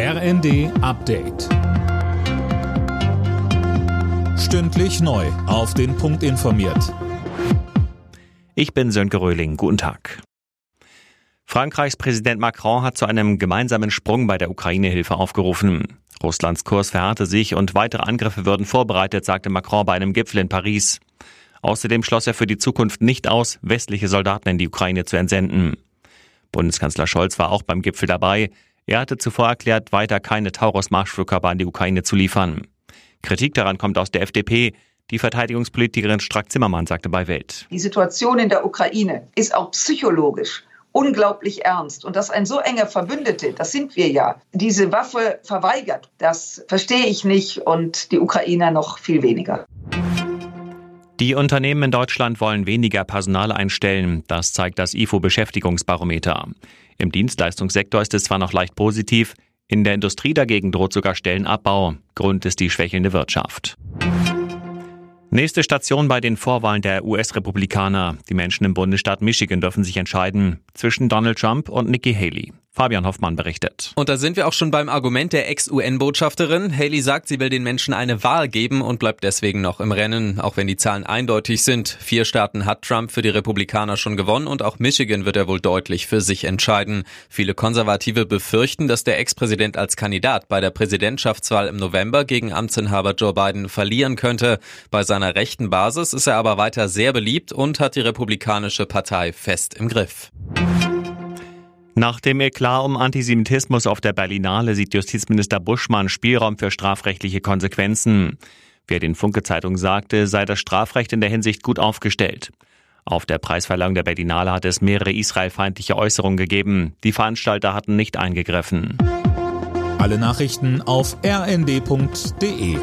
RND Update. Stündlich neu. Auf den Punkt informiert. Ich bin Sönke Röhling. Guten Tag. Frankreichs Präsident Macron hat zu einem gemeinsamen Sprung bei der Ukraine-Hilfe aufgerufen. Russlands Kurs verharrte sich und weitere Angriffe würden vorbereitet, sagte Macron bei einem Gipfel in Paris. Außerdem schloss er für die Zukunft nicht aus, westliche Soldaten in die Ukraine zu entsenden. Bundeskanzler Scholz war auch beim Gipfel dabei. Er hatte zuvor erklärt, weiter keine Taurus-Marschflugkörper an die Ukraine zu liefern. Kritik daran kommt aus der FDP. Die Verteidigungspolitikerin Strack-Zimmermann sagte bei Welt. Die Situation in der Ukraine ist auch psychologisch unglaublich ernst. Und dass ein so enger Verbündete, das sind wir ja, diese Waffe verweigert, das verstehe ich nicht und die Ukrainer noch viel weniger. Die Unternehmen in Deutschland wollen weniger Personal einstellen. Das zeigt das IFO-Beschäftigungsbarometer. Im Dienstleistungssektor ist es zwar noch leicht positiv, in der Industrie dagegen droht sogar Stellenabbau. Grund ist die schwächelnde Wirtschaft. Nächste Station bei den Vorwahlen der US-Republikaner. Die Menschen im Bundesstaat Michigan dürfen sich entscheiden zwischen Donald Trump und Nikki Haley. Fabian Hoffmann berichtet. Und da sind wir auch schon beim Argument der Ex-UN-Botschafterin. Haley sagt, sie will den Menschen eine Wahl geben und bleibt deswegen noch im Rennen, auch wenn die Zahlen eindeutig sind. Vier Staaten hat Trump für die Republikaner schon gewonnen und auch Michigan wird er wohl deutlich für sich entscheiden. Viele Konservative befürchten, dass der Ex-Präsident als Kandidat bei der Präsidentschaftswahl im November gegen Amtsinhaber Joe Biden verlieren könnte. Bei seiner rechten Basis ist er aber weiter sehr beliebt und hat die Republikanische Partei fest im Griff. Nach dem Eklat um Antisemitismus auf der Berlinale sieht Justizminister Buschmann Spielraum für strafrechtliche Konsequenzen. Wer den Funke-Zeitung sagte, sei das Strafrecht in der Hinsicht gut aufgestellt. Auf der Preisverleihung der Berlinale hat es mehrere israelfeindliche Äußerungen gegeben. Die Veranstalter hatten nicht eingegriffen. Alle Nachrichten auf rnd.de